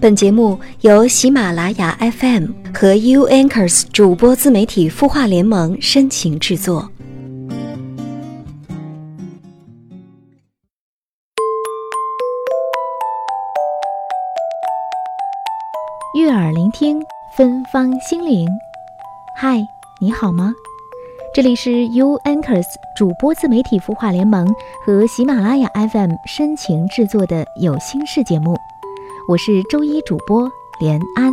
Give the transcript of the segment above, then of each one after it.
本节目由喜马拉雅 FM 和 U Anchors 主播自媒体孵化联盟深情制作。悦耳聆听，芬芳心灵。嗨，你好吗？这里是 U Anchors 主播自媒体孵化联盟和喜马拉雅 FM 深情制作的有心事节目。我是周一主播连安，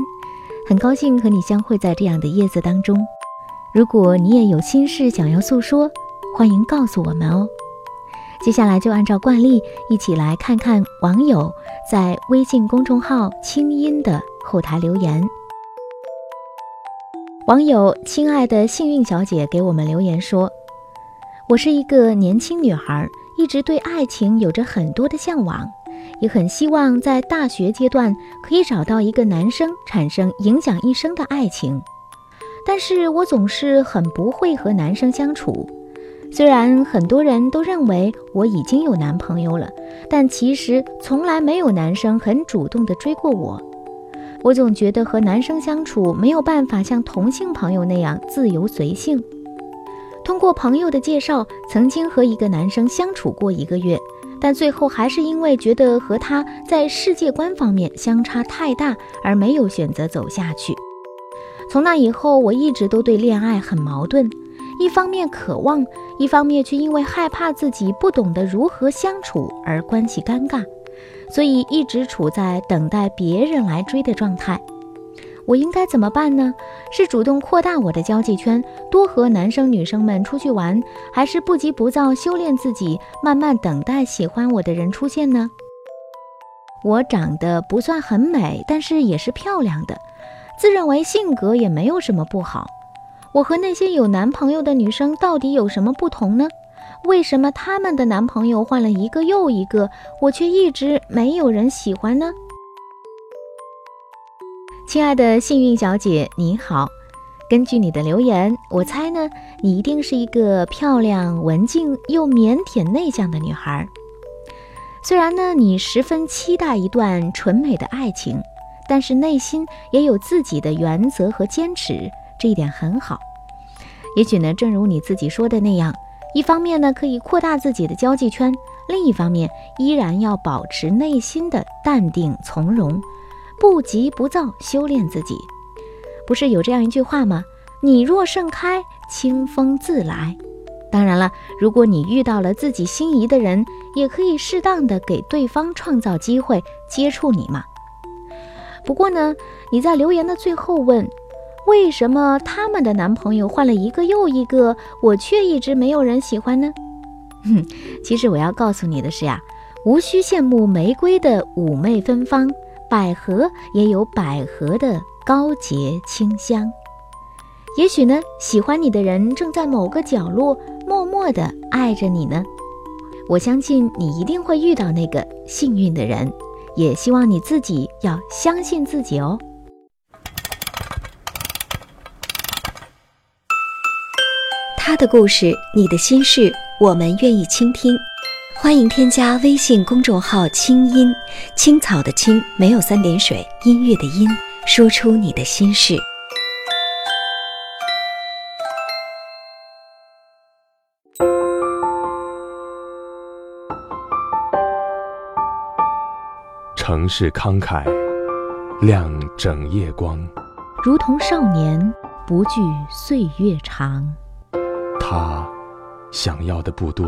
很高兴和你相会在这样的夜色当中。如果你也有心事想要诉说，欢迎告诉我们哦。接下来就按照惯例，一起来看看网友在微信公众号“清音”的后台留言。网友“亲爱的幸运小姐”给我们留言说：“我是一个年轻女孩，一直对爱情有着很多的向往。”也很希望在大学阶段可以找到一个男生，产生影响一生的爱情。但是我总是很不会和男生相处。虽然很多人都认为我已经有男朋友了，但其实从来没有男生很主动的追过我。我总觉得和男生相处没有办法像同性朋友那样自由随性。通过朋友的介绍，曾经和一个男生相处过一个月。但最后还是因为觉得和他在世界观方面相差太大，而没有选择走下去。从那以后，我一直都对恋爱很矛盾，一方面渴望，一方面却因为害怕自己不懂得如何相处而关系尴尬，所以一直处在等待别人来追的状态。我应该怎么办呢？是主动扩大我的交际圈，多和男生女生们出去玩，还是不急不躁修炼自己，慢慢等待喜欢我的人出现呢？我长得不算很美，但是也是漂亮的，自认为性格也没有什么不好。我和那些有男朋友的女生到底有什么不同呢？为什么他们的男朋友换了一个又一个，我却一直没有人喜欢呢？亲爱的幸运小姐，你好。根据你的留言，我猜呢，你一定是一个漂亮、文静又腼腆、内向的女孩。虽然呢，你十分期待一段纯美的爱情，但是内心也有自己的原则和坚持，这一点很好。也许呢，正如你自己说的那样，一方面呢，可以扩大自己的交际圈，另一方面依然要保持内心的淡定从容。不急不躁，修炼自己，不是有这样一句话吗？你若盛开，清风自来。当然了，如果你遇到了自己心仪的人，也可以适当的给对方创造机会接触你嘛。不过呢，你在留言的最后问，为什么他们的男朋友换了一个又一个，我却一直没有人喜欢呢？哼，其实我要告诉你的是呀，无需羡慕玫瑰的妩媚芬芳。百合也有百合的高洁清香，也许呢，喜欢你的人正在某个角落默默的爱着你呢。我相信你一定会遇到那个幸运的人，也希望你自己要相信自己哦。他的故事，你的心事，我们愿意倾听。欢迎添加微信公众号“清音青草”的青没有三点水，音乐的音，说出你的心事。城市慷慨，亮整夜光，如同少年不惧岁月长。他想要的不多。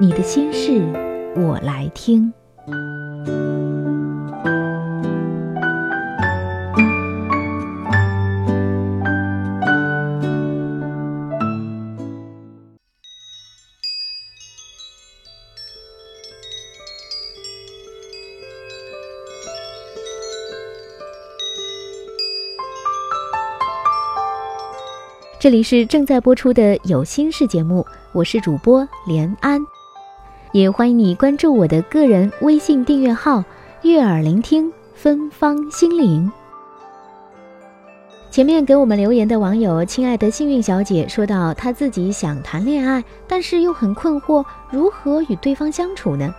你的心事我来听。这里是正在播出的有心事节目，我是主播连安。也欢迎你关注我的个人微信订阅号“悦耳聆听芬芳心灵”。前面给我们留言的网友，亲爱的幸运小姐说到，她自己想谈恋爱，但是又很困惑，如何与对方相处呢？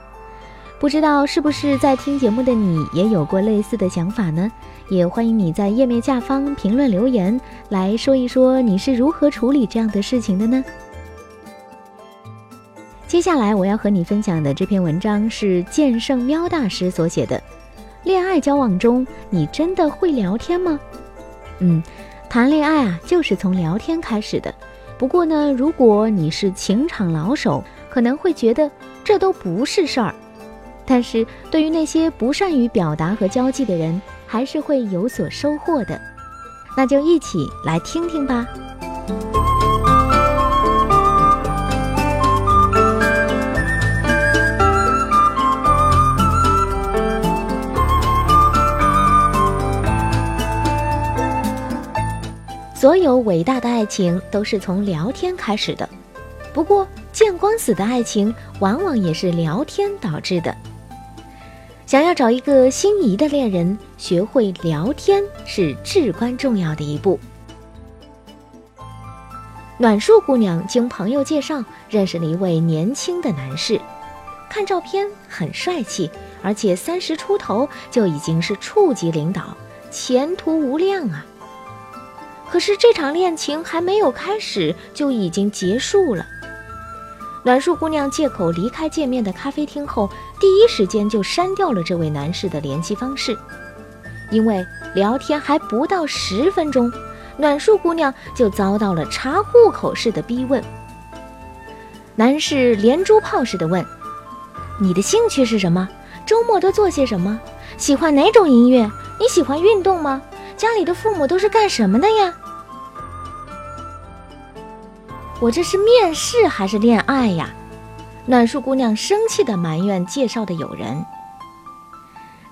不知道是不是在听节目的你也有过类似的想法呢？也欢迎你在页面下方评论留言，来说一说你是如何处理这样的事情的呢？接下来我要和你分享的这篇文章是剑圣喵大师所写的，《恋爱交往中，你真的会聊天吗？》嗯，谈恋爱啊，就是从聊天开始的。不过呢，如果你是情场老手，可能会觉得这都不是事儿。但是对于那些不善于表达和交际的人，还是会有所收获的。那就一起来听听吧。所有伟大的爱情都是从聊天开始的，不过见光死的爱情往往也是聊天导致的。想要找一个心仪的恋人，学会聊天是至关重要的一步。暖树姑娘经朋友介绍认识了一位年轻的男士，看照片很帅气，而且三十出头就已经是处级领导，前途无量啊。可是这场恋情还没有开始就已经结束了。暖树姑娘借口离开见面的咖啡厅后，第一时间就删掉了这位男士的联系方式，因为聊天还不到十分钟，暖树姑娘就遭到了查户口式的逼问。男士连珠炮似的问：“你的兴趣是什么？周末都做些什么？喜欢哪种音乐？你喜欢运动吗？家里的父母都是干什么的呀？”我这是面试还是恋爱呀？暖树姑娘生气地埋怨介绍的友人。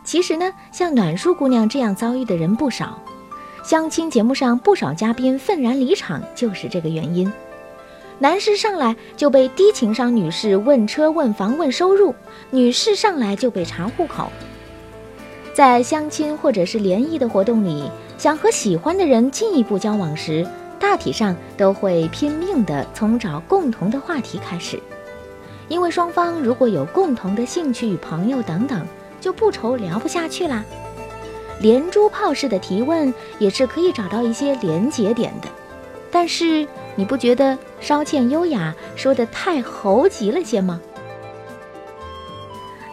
其实呢，像暖树姑娘这样遭遇的人不少，相亲节目上不少嘉宾愤然离场就是这个原因。男士上来就被低情商女士问车问房问收入，女士上来就被查户口。在相亲或者是联谊的活动里，想和喜欢的人进一步交往时。大体上都会拼命地从找共同的话题开始，因为双方如果有共同的兴趣与朋友等等，就不愁聊不下去啦。连珠炮式的提问也是可以找到一些连结点的，但是你不觉得稍欠优雅，说的太猴急了些吗？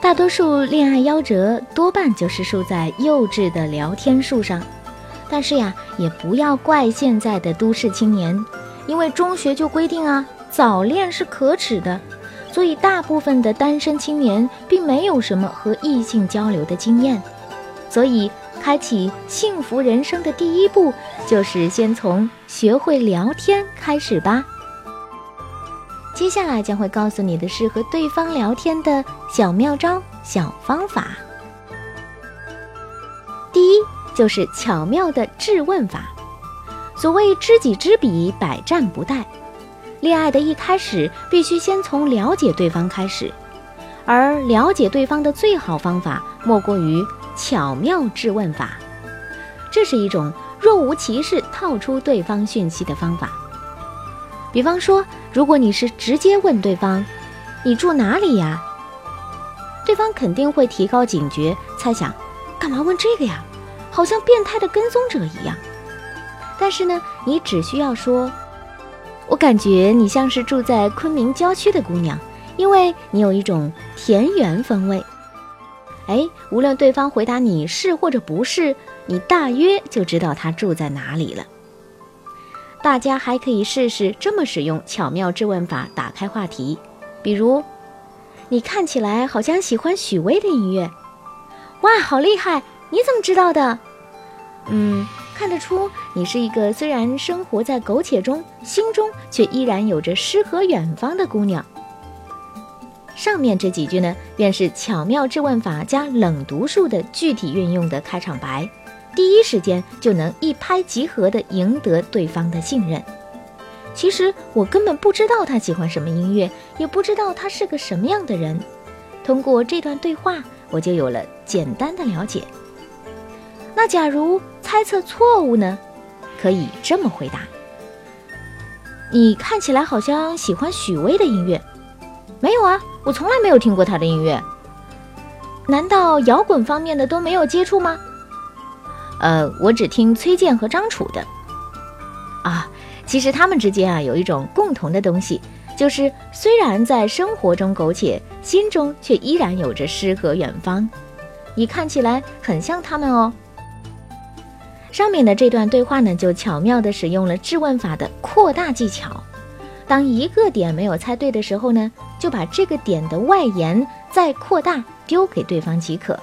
大多数恋爱夭折多半就是输在幼稚的聊天术上。但是呀，也不要怪现在的都市青年，因为中学就规定啊，早恋是可耻的，所以大部分的单身青年并没有什么和异性交流的经验。所以，开启幸福人生的第一步，就是先从学会聊天开始吧。接下来将会告诉你的是和对方聊天的小妙招、小方法。第一。就是巧妙的质问法。所谓知己知彼，百战不殆。恋爱的一开始，必须先从了解对方开始，而了解对方的最好方法，莫过于巧妙质问法。这是一种若无其事套出对方讯息的方法。比方说，如果你是直接问对方：“你住哪里呀？”对方肯定会提高警觉，猜想：“干嘛问这个呀？”好像变态的跟踪者一样，但是呢，你只需要说：“我感觉你像是住在昆明郊区的姑娘，因为你有一种田园风味。”哎，无论对方回答你是或者不是，你大约就知道他住在哪里了。大家还可以试试这么使用巧妙质问法打开话题，比如：“你看起来好像喜欢许巍的音乐，哇，好厉害！”你怎么知道的？嗯，看得出你是一个虽然生活在苟且中，心中却依然有着诗和远方的姑娘。上面这几句呢，便是巧妙质问法加冷读术的具体运用的开场白，第一时间就能一拍即合地赢得对方的信任。其实我根本不知道他喜欢什么音乐，也不知道他是个什么样的人。通过这段对话，我就有了简单的了解。那假如猜测错误呢？可以这么回答：你看起来好像喜欢许巍的音乐。没有啊，我从来没有听过他的音乐。难道摇滚方面的都没有接触吗？呃，我只听崔健和张楚的。啊，其实他们之间啊有一种共同的东西，就是虽然在生活中苟且，心中却依然有着诗和远方。你看起来很像他们哦。上面的这段对话呢，就巧妙地使用了质问法的扩大技巧。当一个点没有猜对的时候呢，就把这个点的外延再扩大，丢给对方即可。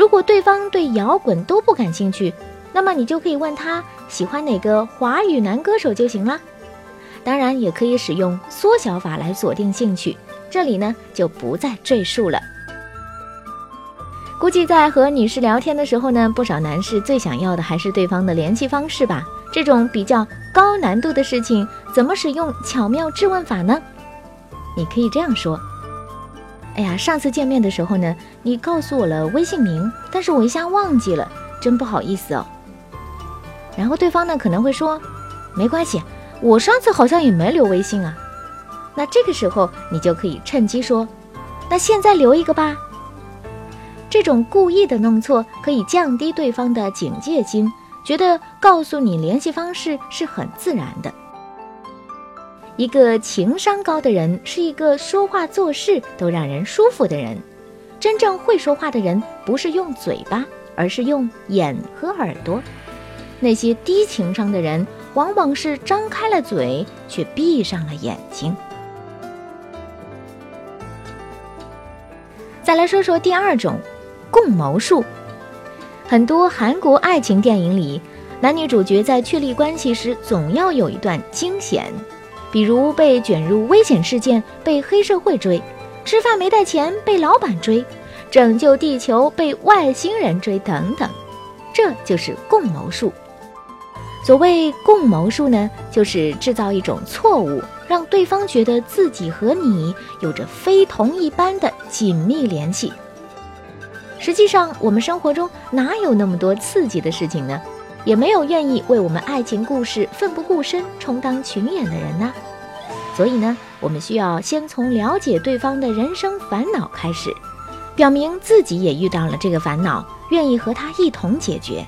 如果对方对摇滚都不感兴趣，那么你就可以问他喜欢哪个华语男歌手就行了。当然，也可以使用缩小法来锁定兴趣，这里呢就不再赘述了。估计在和女士聊天的时候呢，不少男士最想要的还是对方的联系方式吧。这种比较高难度的事情，怎么使用巧妙质问法呢？你可以这样说：“哎呀，上次见面的时候呢，你告诉我了微信名，但是我一下忘记了，真不好意思哦。”然后对方呢可能会说：“没关系，我上次好像也没留微信啊。”那这个时候你就可以趁机说：“那现在留一个吧。”这种故意的弄错可以降低对方的警戒心。觉得告诉你联系方式是很自然的。一个情商高的人是一个说话做事都让人舒服的人。真正会说话的人不是用嘴巴，而是用眼和耳朵。那些低情商的人往往是张开了嘴，却闭上了眼睛。再来说说第二种，共谋术。很多韩国爱情电影里，男女主角在确立关系时，总要有一段惊险，比如被卷入危险事件被黑社会追，吃饭没带钱被老板追，拯救地球被外星人追等等。这就是共谋术。所谓共谋术呢，就是制造一种错误，让对方觉得自己和你有着非同一般的紧密联系。实际上，我们生活中哪有那么多刺激的事情呢？也没有愿意为我们爱情故事奋不顾身、充当群演的人呢。所以呢，我们需要先从了解对方的人生烦恼开始，表明自己也遇到了这个烦恼，愿意和他一同解决。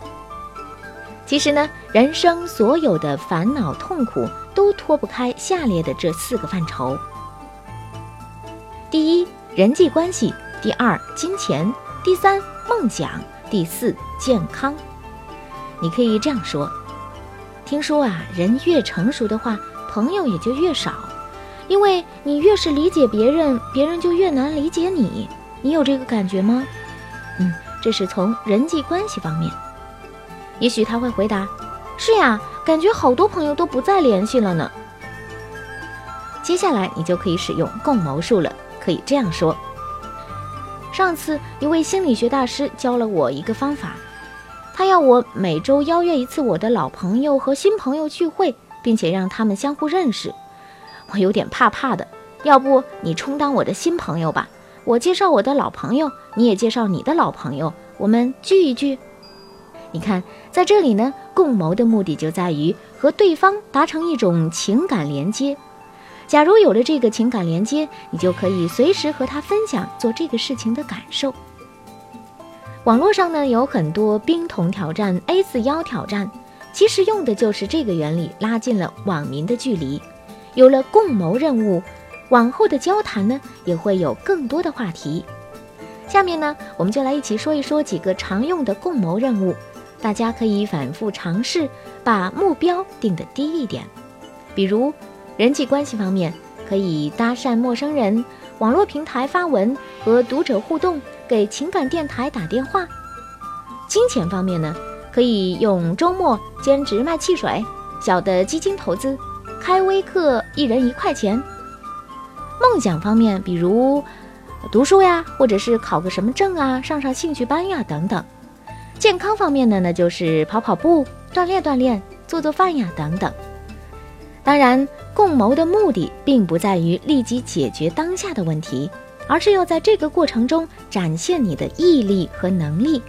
其实呢，人生所有的烦恼痛苦都脱不开下列的这四个范畴：第一，人际关系；第二，金钱。第三，梦想；第四，健康。你可以这样说：听说啊，人越成熟的话，朋友也就越少，因为你越是理解别人，别人就越难理解你。你有这个感觉吗？嗯，这是从人际关系方面。也许他会回答：是呀，感觉好多朋友都不再联系了呢。接下来你就可以使用共谋术了，可以这样说。上次一位心理学大师教了我一个方法，他要我每周邀约一次我的老朋友和新朋友聚会，并且让他们相互认识。我有点怕怕的，要不你充当我的新朋友吧？我介绍我的老朋友，你也介绍你的老朋友，我们聚一聚。你看，在这里呢，共谋的目的就在于和对方达成一种情感连接。假如有了这个情感连接，你就可以随时和他分享做这个事情的感受。网络上呢有很多冰桶挑战、A 四腰挑战，其实用的就是这个原理，拉近了网民的距离。有了共谋任务，往后的交谈呢也会有更多的话题。下面呢，我们就来一起说一说几个常用的共谋任务，大家可以反复尝试，把目标定得低一点，比如。人际关系方面，可以搭讪陌生人、网络平台发文、和读者互动、给情感电台打电话。金钱方面呢，可以用周末兼职卖汽水、小的基金投资、开微课一人一块钱。梦想方面，比如读书呀，或者是考个什么证啊，上上兴趣班呀等等。健康方面呢，那就是跑跑步、锻炼锻炼、做做饭呀等等。当然，共谋的目的并不在于立即解决当下的问题，而是要在这个过程中展现你的毅力和能力。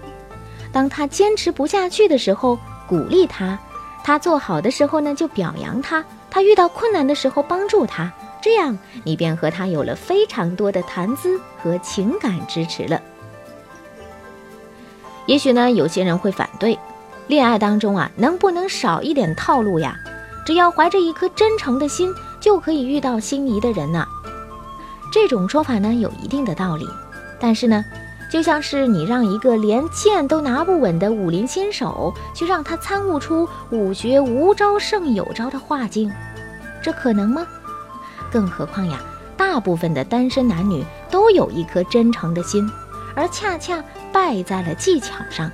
当他坚持不下去的时候，鼓励他；他做好的时候呢，就表扬他；他遇到困难的时候，帮助他。这样，你便和他有了非常多的谈资和情感支持了。也许呢，有些人会反对，恋爱当中啊，能不能少一点套路呀？只要怀着一颗真诚的心，就可以遇到心仪的人呢。这种说法呢，有一定的道理。但是呢，就像是你让一个连剑都拿不稳的武林新手，去让他参悟出武学无招胜有招的化境，这可能吗？更何况呀，大部分的单身男女都有一颗真诚的心，而恰恰败在了技巧上。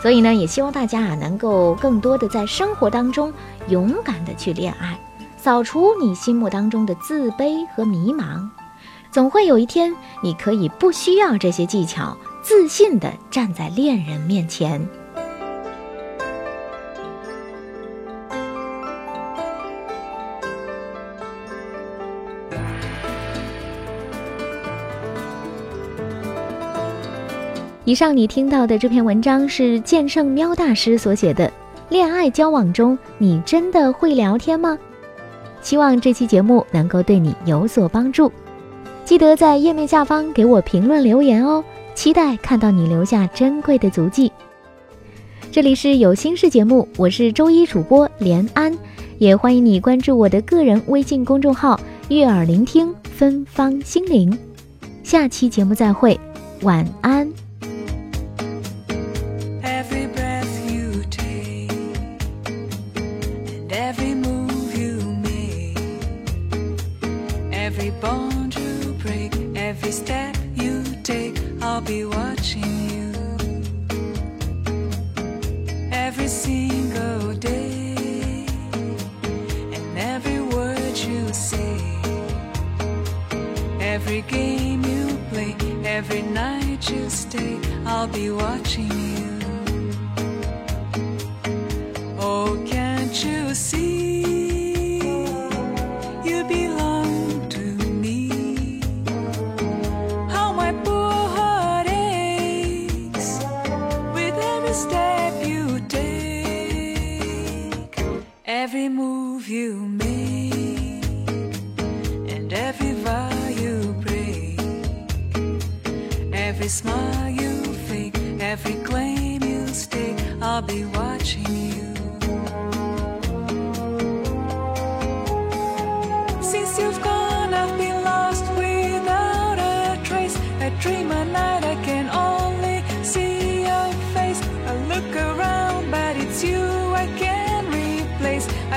所以呢，也希望大家啊，能够更多的在生活当中勇敢的去恋爱，扫除你心目当中的自卑和迷茫。总会有一天，你可以不需要这些技巧，自信的站在恋人面前。以上你听到的这篇文章是剑圣喵大师所写的。恋爱交往中，你真的会聊天吗？希望这期节目能够对你有所帮助。记得在页面下方给我评论留言哦，期待看到你留下珍贵的足迹。这里是有心事节目，我是周一主播连安，也欢迎你关注我的个人微信公众号“悦耳聆听芬芳心灵”。下期节目再会，晚安。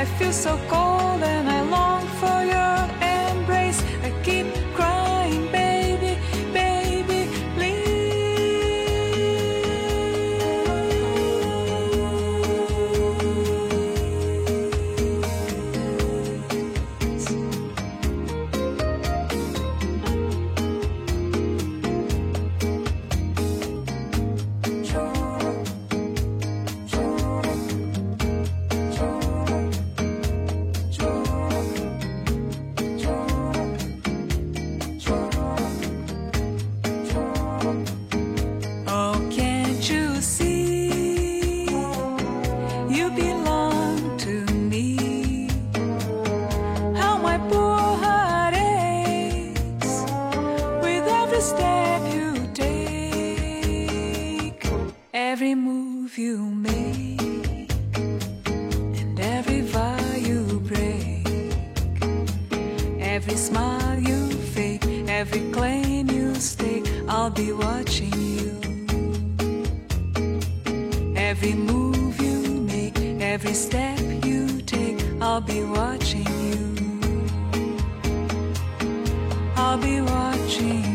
I feel so cold and I every step you take, I'll be watching you. I'll be watching